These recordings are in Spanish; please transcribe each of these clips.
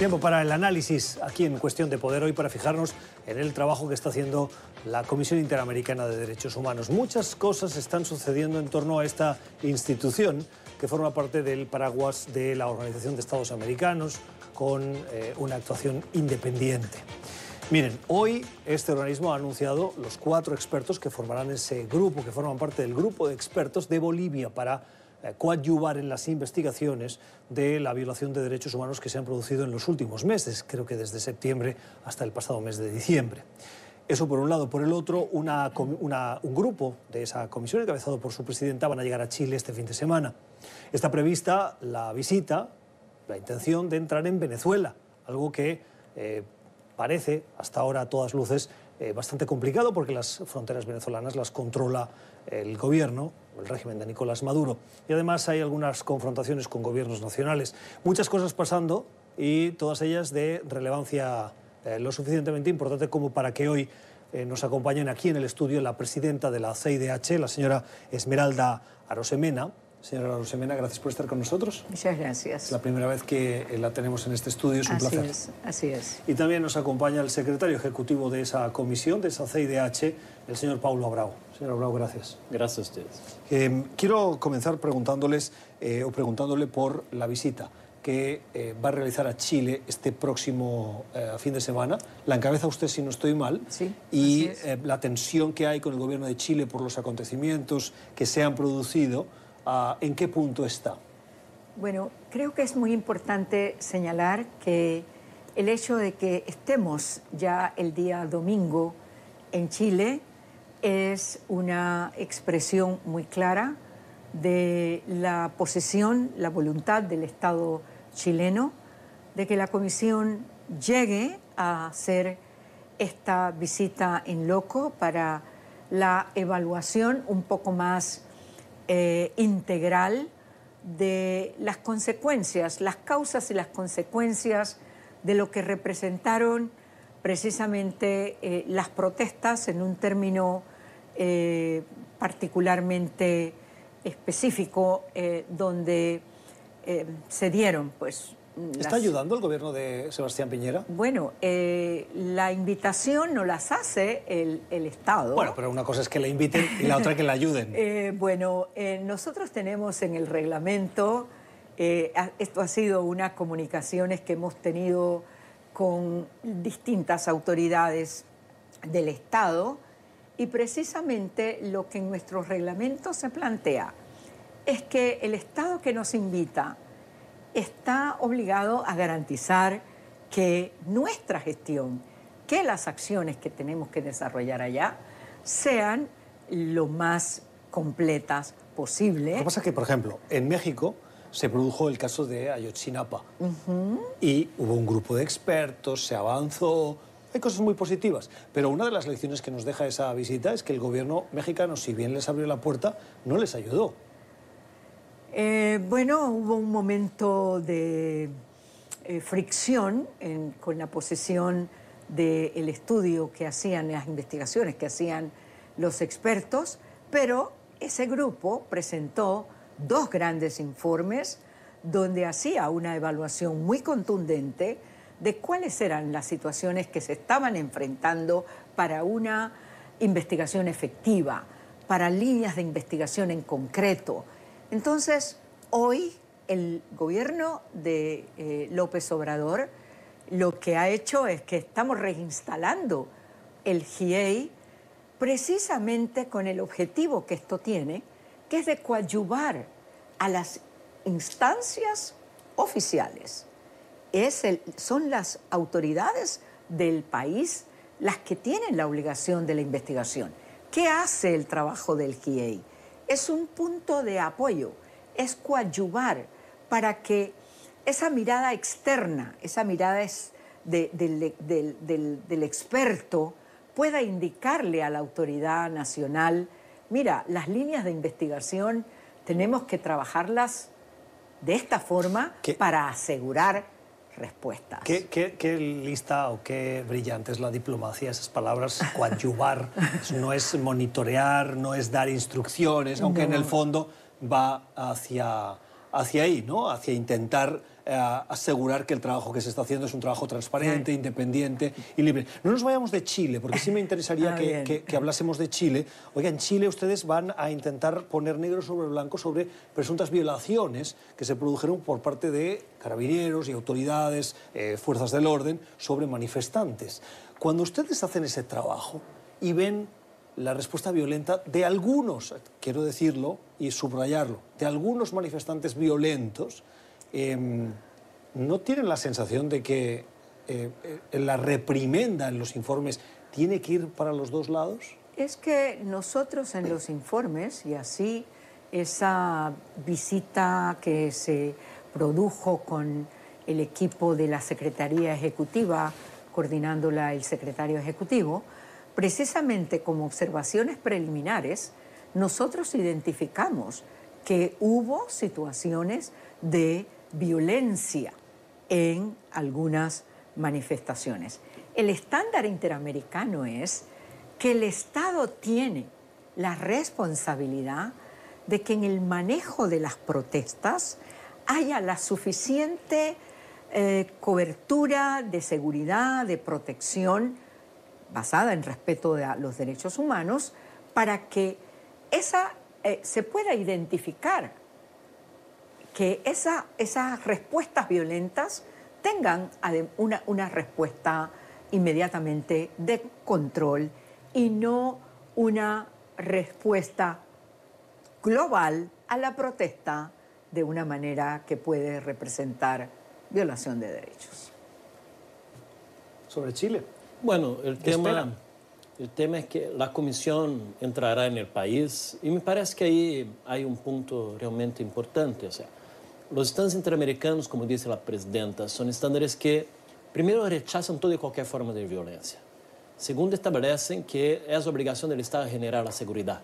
Tiempo para el análisis aquí en Cuestión de Poder hoy para fijarnos en el trabajo que está haciendo la Comisión Interamericana de Derechos Humanos. Muchas cosas están sucediendo en torno a esta institución que forma parte del paraguas de la Organización de Estados Americanos con eh, una actuación independiente. Miren, hoy este organismo ha anunciado los cuatro expertos que formarán ese grupo, que forman parte del grupo de expertos de Bolivia para coadyuvar en las investigaciones de la violación de derechos humanos que se han producido en los últimos meses, creo que desde septiembre hasta el pasado mes de diciembre. Eso por un lado. Por el otro, un grupo de esa comisión, encabezado por su presidenta, van a llegar a Chile este fin de semana. Está prevista la visita, la intención de entrar en Venezuela, algo que eh, parece, hasta ahora a todas luces, eh, bastante complicado porque las fronteras venezolanas las controla el gobierno, el régimen de Nicolás Maduro. Y además hay algunas confrontaciones con gobiernos nacionales. Muchas cosas pasando y todas ellas de relevancia eh, lo suficientemente importante como para que hoy eh, nos acompañen aquí en el estudio la presidenta de la CIDH, la señora Esmeralda Arosemena, Señora Rosemena, gracias por estar con nosotros. Muchas gracias. Es la primera vez que la tenemos en este estudio, es un así placer. Es, así es. Y también nos acompaña el secretario ejecutivo de esa comisión, de esa CIDH, el señor Paulo Abrao. Señor Abrao, gracias. Gracias a ustedes. Eh, quiero comenzar preguntándoles eh, o preguntándole por la visita que eh, va a realizar a Chile este próximo eh, fin de semana. La encabeza usted, si no estoy mal. Sí, y así es. eh, la tensión que hay con el gobierno de Chile por los acontecimientos que se han producido, ah, ¿en qué punto está? Bueno, creo que es muy importante señalar que el hecho de que estemos ya el día domingo en Chile es una expresión muy clara de la posición, la voluntad del Estado chileno de que la Comisión llegue a hacer esta visita en loco para la evaluación un poco más eh, integral de las consecuencias, las causas y las consecuencias de lo que representaron precisamente eh, las protestas en un término eh, particularmente específico donde se dieron pues ¿Está ayudando el gobierno de Sebastián Piñera? bueno eh, la invitación no las hace el, el Estado Bueno, pero una cosa es que le inviten y la otra que le ayuden. Eh, bueno, eh, nosotros tenemos en el reglamento, esto ha sido unas comunicaciones que hemos tenido con distintas autoridades del Estado y precisamente lo que en nuestro reglamento se plantea es que el Estado que nos invita está obligado a garantizar que nuestra gestión, que las acciones que tenemos que desarrollar allá sean lo más completas posible. Lo que pasa es que, por ejemplo, en México se produjo el caso de Ayotzinapa y hubo un grupo de expertos, se avanzó, hay cosas muy positivas, pero una de las lecciones que nos deja esa visita es que el gobierno mexicano, si bien les abrió la puerta, no les ayudó. Eh, bueno, hubo un momento de eh, fricción con la posesión del estudio que hacían, las investigaciones que hacían los expertos, pero ese grupo presentó dos grandes informes donde hacía una evaluación muy contundente de cuáles eran las situaciones que se estaban enfrentando para una investigación efectiva, para líneas de investigación en concreto. Entonces, hoy el gobierno de eh, López Obrador lo que ha hecho es que estamos reinstalando el GIEI precisamente con el objetivo que esto tiene, que es de coadyuvar a las instancias oficiales. Son las autoridades del país las que tienen la obligación de la investigación. ¿Qué hace el trabajo del GIEI? Es un punto de apoyo, es coadyuvar para que esa mirada externa, esa mirada es de- del, del- del- del experto, pueda indicarle a la autoridad nacional, mira, las líneas de investigación tenemos que trabajarlas de esta forma ¿Qué? para asegurar respuestas. ¿Qué, qué, qué lista o qué brillante es la diplomacia, esas palabras, coadyuvar, no es monitorear, no es dar instrucciones, aunque en el fondo va hacia hacia ahí, ¿no? Hacia intentar eh, asegurar que el trabajo que se está haciendo es un trabajo transparente, independiente y libre. No nos vayamos de Chile, porque sí me interesaría Ah, que, bien. que- que hablásemos de Chile. Oiga, en Chile ustedes van a intentar poner negro sobre blanco sobre presuntas violaciones que se produjeron por parte de carabineros y autoridades, eh, fuerzas del orden, sobre manifestantes. Cuando ustedes hacen ese trabajo y ven la respuesta violenta de algunos, quiero decirlo y subrayarlo, de algunos manifestantes violentos, em, ¿no tienen la sensación de que eh, eh, la reprimenda en los informes tiene que ir para los dos lados? Es que nosotros en los informes, y así esa visita que se produjo con el equipo de la Secretaría Ejecutiva, coordinándola el secretario ejecutivo, precisamente como observaciones preliminares, nosotros identificamos que hubo situaciones de violencia en algunas manifestaciones. El estándar interamericano es que el Estado tiene la responsabilidad de que en el manejo de las protestas haya la suficiente eh, cobertura de seguridad, de protección, basada en respeto a los derechos humanos, para que esa, eh, se pueda identificar que esa- esas respuestas violentas tengan una, una respuesta inmediatamente de control y no una respuesta global a la protesta de una manera que puede representar violación de derechos. Sobre Chile. Bueno, el tema, esperan? el tema es que la comisión entrará en el país y me parece que ahí hay un punto realmente importante. O sea, los estándares interamericanos, como dice la presidenta, son estándares que, primero, rechazan toda y cualquier forma de violencia. Segundo, establecen que es obligación del Estado generar la seguridad.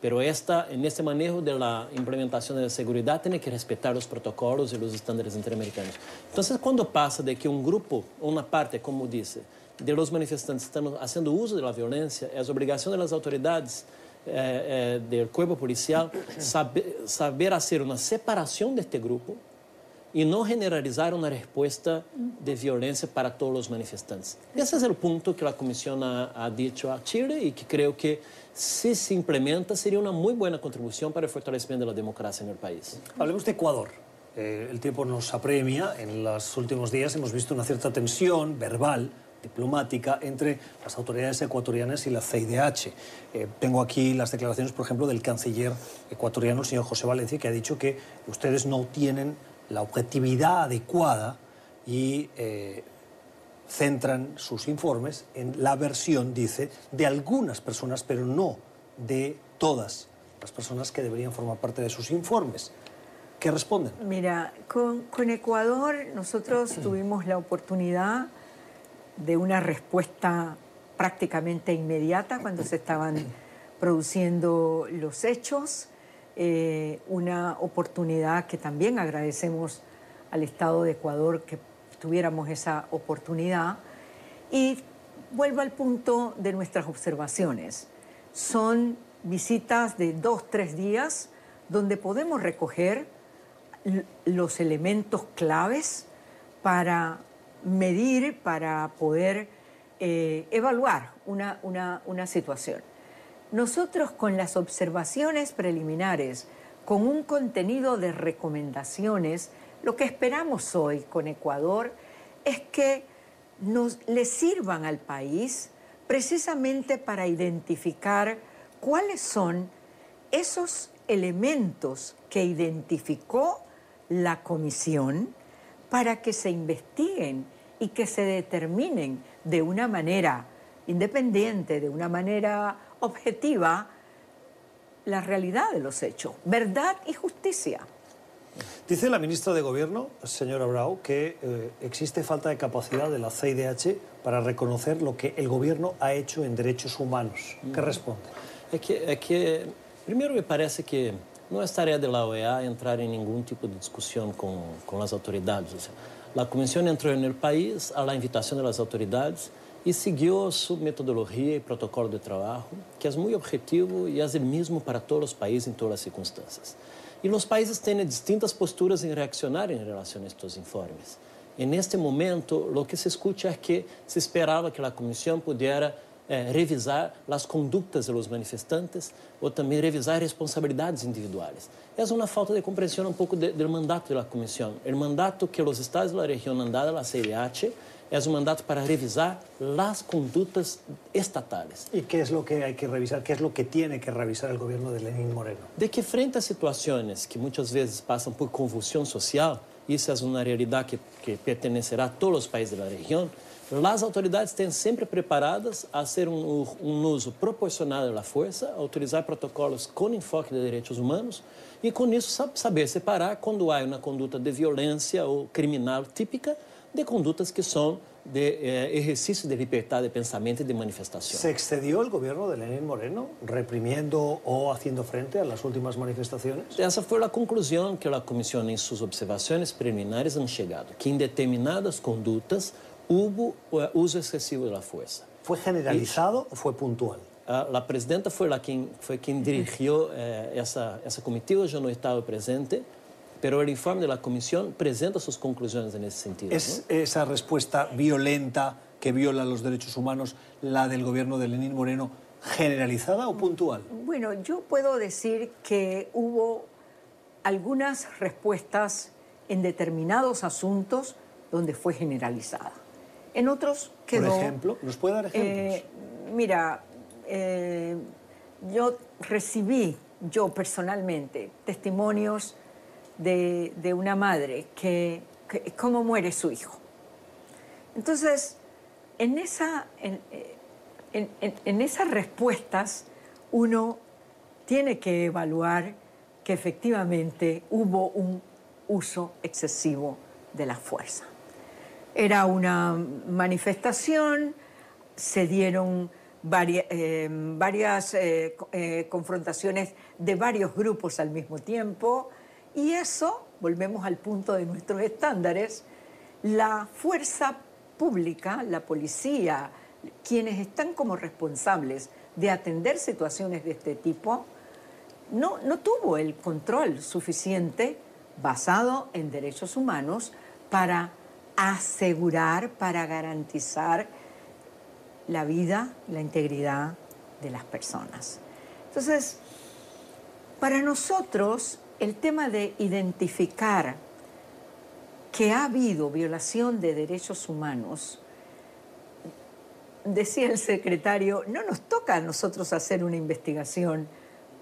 Pero esta, en este manejo de la implementación de la seguridad tiene que respetar los protocolos y los estándares interamericanos. Entonces, cuando pasa de que un grupo, una parte, como dice, de los manifestantes están haciendo uso de la violencia, es obligación de las autoridades eh, eh, del cuerpo policial saber, saber hacer una separación de este grupo y no generalizar una respuesta de violencia para todos los manifestantes. Ese es el punto que la Comisión ha, ha dicho a Chile y que creo que si se implementa sería una muy buena contribución para el fortalecimiento de la democracia en el país. Hablemos de Ecuador. Eh, el tiempo nos apremia. En los últimos días hemos visto una cierta tensión verbal, diplomática, entre las autoridades ecuatorianas y la CIDH. Eh, tengo aquí las declaraciones, por ejemplo, del canciller ecuatoriano, el señor José Valencia, que ha dicho que ustedes no tienen la objetividad adecuada y eh, centran sus informes en la versión, dice, de algunas personas, pero no de todas las personas que deberían formar parte de sus informes. ¿Qué responden? Mira, con, con Ecuador nosotros tuvimos la oportunidad de una respuesta prácticamente inmediata cuando se estaban produciendo los hechos, eh, una oportunidad que también agradecemos al Estado de Ecuador que tuviéramos esa oportunidad. Y vuelvo al punto de nuestras observaciones. Son visitas de dos, tres días donde podemos recoger los elementos claves para medir, para poder eh, evaluar una, una- una situación. Nosotros con las observaciones preliminares, con un contenido de recomendaciones, lo que esperamos hoy con Ecuador es que nos le sirvan al país precisamente para identificar cuáles son esos elementos que identificó la comisión para que se investiguen y que se determinen de una manera independiente, de una manera objetiva, la realidad de los hechos, verdad y justicia. Dice la ministra de Gobierno, señora Brau, que eh, existe falta de capacidad de la CIDH para reconocer lo que el gobierno ha hecho en derechos humanos. ¿Qué responde? É que, primeiro, me parece que não é tarefa da OEA entrar em nenhum tipo de discussão com, com as autoridades. A comissão entrou no país à invitação das autoridades e seguiu sua metodologia e protocolo de trabalho, que é muito objetivo e é o mesmo para todos os países em todas as circunstâncias. Y los países tienen distintas posturas en reaccionar en relación a estos informes. En este momento, lo que se escucha es que se esperaba que la Comisión pudiera eh, revisar las conductas de los manifestantes o también revisar responsabilidades individuales. Es una falta de comprensión un poco de, del mandato de la Comisión. El mandato que los estados de la región han dado a la CIDH es un mandato para revisar las conductas estatales. ¿Y qué es lo que hay que revisar? ¿Qué es lo que tiene que revisar el gobierno de Lenín Moreno? De que frente a situaciones que muchas veces pasan por convulsión social, y eso es una realidad que, que pertenecerá a todos los países de la región, las autoridades estén sempre preparadas a hacer um, um uso proporcional da força, a utilizar protocolos com enfoque de direitos humanos e, com isso, saber separar quando há uma conduta de violência ou criminal típica de condutas que são de eh, exercício de libertad de pensamiento y de manifestación. ¿Se excedió el gobierno de Lenín Moreno reprimiendo o haciendo frente a las últimas manifestaciones? Esa fue la conclusión que la Comisión en sus observaciones preliminares han llegado, que en determinadas conductas hubo eh, uso excesivo de la fuerza. ¿Fue generalizado o fue puntual? Uh, la presidenta fue, la quien, fue quien dirigió eh, esa, esa comitiva, yo no estaba presente, pero el informe de la comisión presenta sus conclusiones en ese sentido. ¿Es ¿no? esa respuesta violenta que viola los derechos humanos la del gobierno de Lenín Moreno generalizada o puntual? Bueno, yo puedo decir que hubo algunas respuestas en determinados asuntos donde fue generalizada. En otros quedó... Por ejemplo, ¿nos puede dar ejemplos? Eh, mira, eh, yo recibí, yo personalmente, testimonios de, de una madre que, que, cómo muere su hijo. Entonces, en, esa, en, en, en esas respuestas uno tiene que evaluar que efectivamente hubo un uso excesivo de la fuerza. Era una manifestación, se dieron varias, eh, varias eh, eh, confrontaciones de varios grupos al mismo tiempo y eso, volvemos al punto de nuestros estándares, la fuerza pública, la policía, quienes están como responsables de atender situaciones de este tipo, no, no tuvo el control suficiente basado en derechos humanos para asegurar, para garantizar la vida, la integridad de las personas. Entonces, para nosotros, el tema de identificar que ha habido violación de derechos humanos, decía el secretario, no nos toca a nosotros hacer una investigación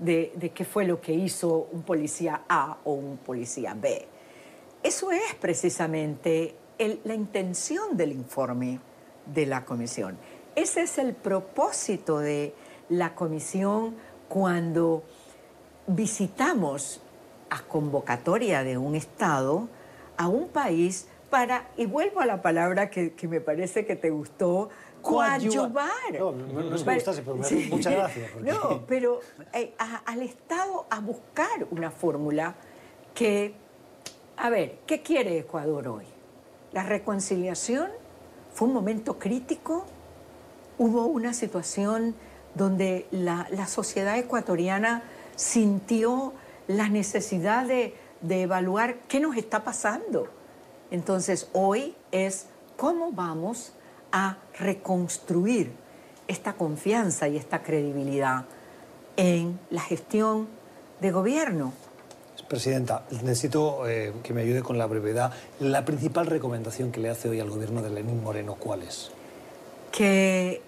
de, de qué fue lo que hizo un policía A o un policía B. Eso es precisamente el, la intención del informe de la comisión. Ese es el propósito de la comisión cuando visitamos a convocatoria de un Estado a un país para, y vuelvo a la palabra que, que me parece que te gustó, coadyuvar. No, no, no es que me gustase, pero sí. muchas gracias. Porque... No, pero eh, a, al Estado a buscar una fórmula que, a ver, ¿qué quiere Ecuador hoy? La reconciliación fue un momento crítico, hubo una situación donde la, sociedad ecuatoriana sintió la necesidad de, de, evaluar qué nos está pasando. Entonces, hoy es cómo vamos a reconstruir esta confianza y esta credibilidad en la gestión de gobierno. Presidenta, necesito eh, que me ayude con la brevedad. La principal recomendación que le hace hoy al gobierno de Lenín Moreno, ¿cuál es? Que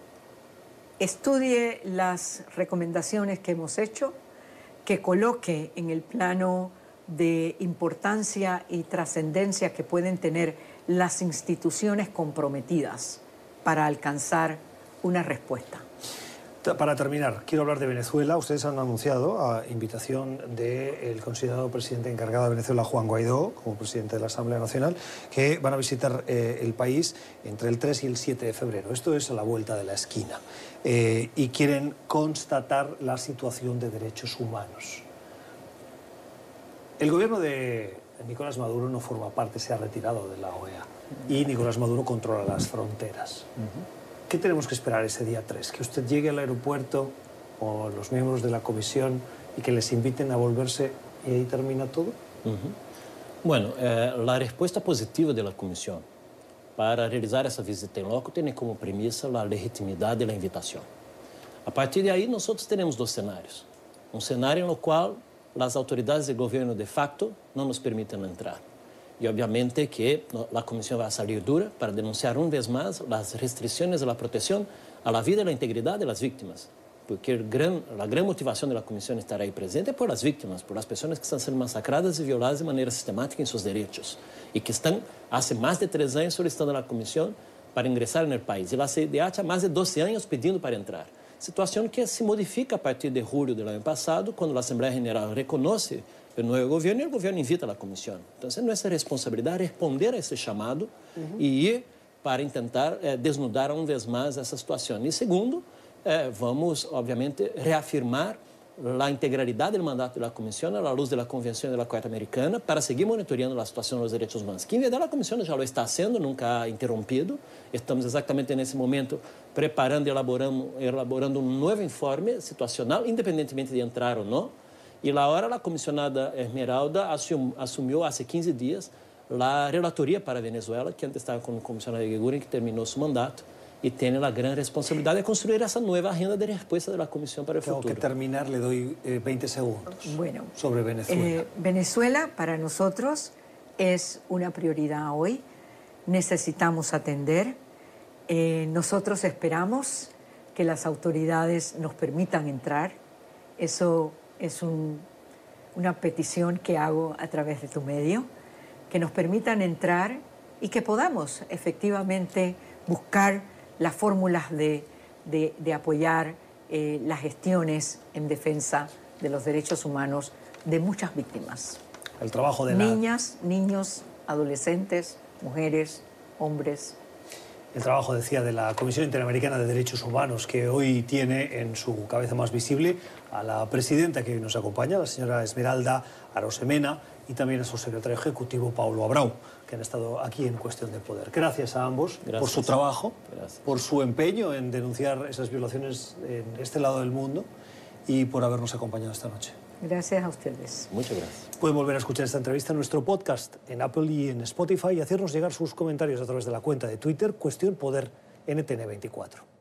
estudie las recomendaciones que hemos hecho, que coloque en el plano de importancia y trascendencia que pueden tener las instituciones comprometidas para alcanzar una respuesta. Para terminar, quiero hablar de Venezuela. Ustedes han anunciado, a invitación del considerado presidente encargado de Venezuela, Juan Guaidó, como presidente de la Asamblea Nacional, que van a visitar eh, el país entre el 3 y el 7 de febrero. Esto es a la vuelta de la esquina. Eh, y quieren constatar la situación de derechos humanos. El gobierno de Nicolás Maduro no forma parte, se ha retirado de la OEA. Y Nicolás Maduro controla las fronteras. ¿Qué tenemos que esperar ese día 3? Que usted llegue al aeropuerto o los miembros de la comisión y que les inviten a volverse y ahí termina todo. Bueno, eh, la respuesta positiva de la Comisión para realizar essa visita em loco tem como premissa a legitimidade da invitação. A partir de aí, nós teremos dois cenários. Um cenário no qual as autoridades de governo de facto não nos permitem entrar. E, obviamente, que a comissão vai sair dura para denunciar uma vez mais as restrições da proteção à vida e à integridade das vítimas. Porque gran, a grande motivação da comissão estar aí presente é por as vítimas, por as pessoas que estão sendo massacradas e violadas de maneira sistemática em seus direitos e que estão há mais de três anos solicitando à comissão para ingressar no país. E a CIDH há mais de 12 anos pedindo para entrar. Situação que se modifica a partir de julho do ano passado, quando a Assembleia Geral reconhece o novo governo e o governo invita a comissão. Então, nossa responsabilidade é responder a esse chamado uhum. e ir para tentar é, desnudar uma vez mais essa situação. E segundo, é, vamos, obviamente, reafirmar a integralidade do mandato da comissão à luz da Convenção da Corte Americana para seguir monitoreando a situação dos direitos humanos, que em verdade a comissão já lo está sendo, nunca interrompido. Estamos exatamente nesse momento preparando e elaborando, elaborando um novo informe situacional, independentemente de entrar ou não. E lá hora a comissionada Esmeralda assum, assumiu há 15 dias a relatoria para a Venezuela, que antes estava com o comissionário Guiguren, que terminou seu mandato y tiene la gran responsabilidad de construir esa nueva agenda de respuesta de la Comisión para el Tengo futuro. que terminar, le doy 20 eh, segundos. Bueno, sobre Venezuela. Eh, Venezuela para nosotros es una prioridad hoy. Necesitamos atender. Eh, nosotros esperamos que las autoridades nos permitan entrar. Eso es una petición que hago a través de tu medio, que nos permitan entrar y que podamos efectivamente buscar las fórmulas de, de, apoyar eh, las gestiones en defensa de los derechos humanos de muchas víctimas. El trabajo de Niñas, niños, adolescentes, mujeres, hombres. El trabajo, decía, de la Comisión Interamericana de Derechos Humanos, que hoy tiene en su cabeza más visible a la presidenta que hoy nos acompaña, la señora Esmeralda Arosemena, y también a su secretario ejecutivo, Paulo Abrau, que han estado aquí en Cuestión de Poder. Gracias a ambos por su trabajo, por su empeño en denunciar esas violaciones en este lado del mundo y por habernos acompañado esta noche. Gracias a ustedes. Muchas gracias. Pueden volver a escuchar esta entrevista en nuestro podcast, en Apple y en Spotify, y hacernos llegar sus comentarios a través de la cuenta de Twitter Cuestión Poder NTN24.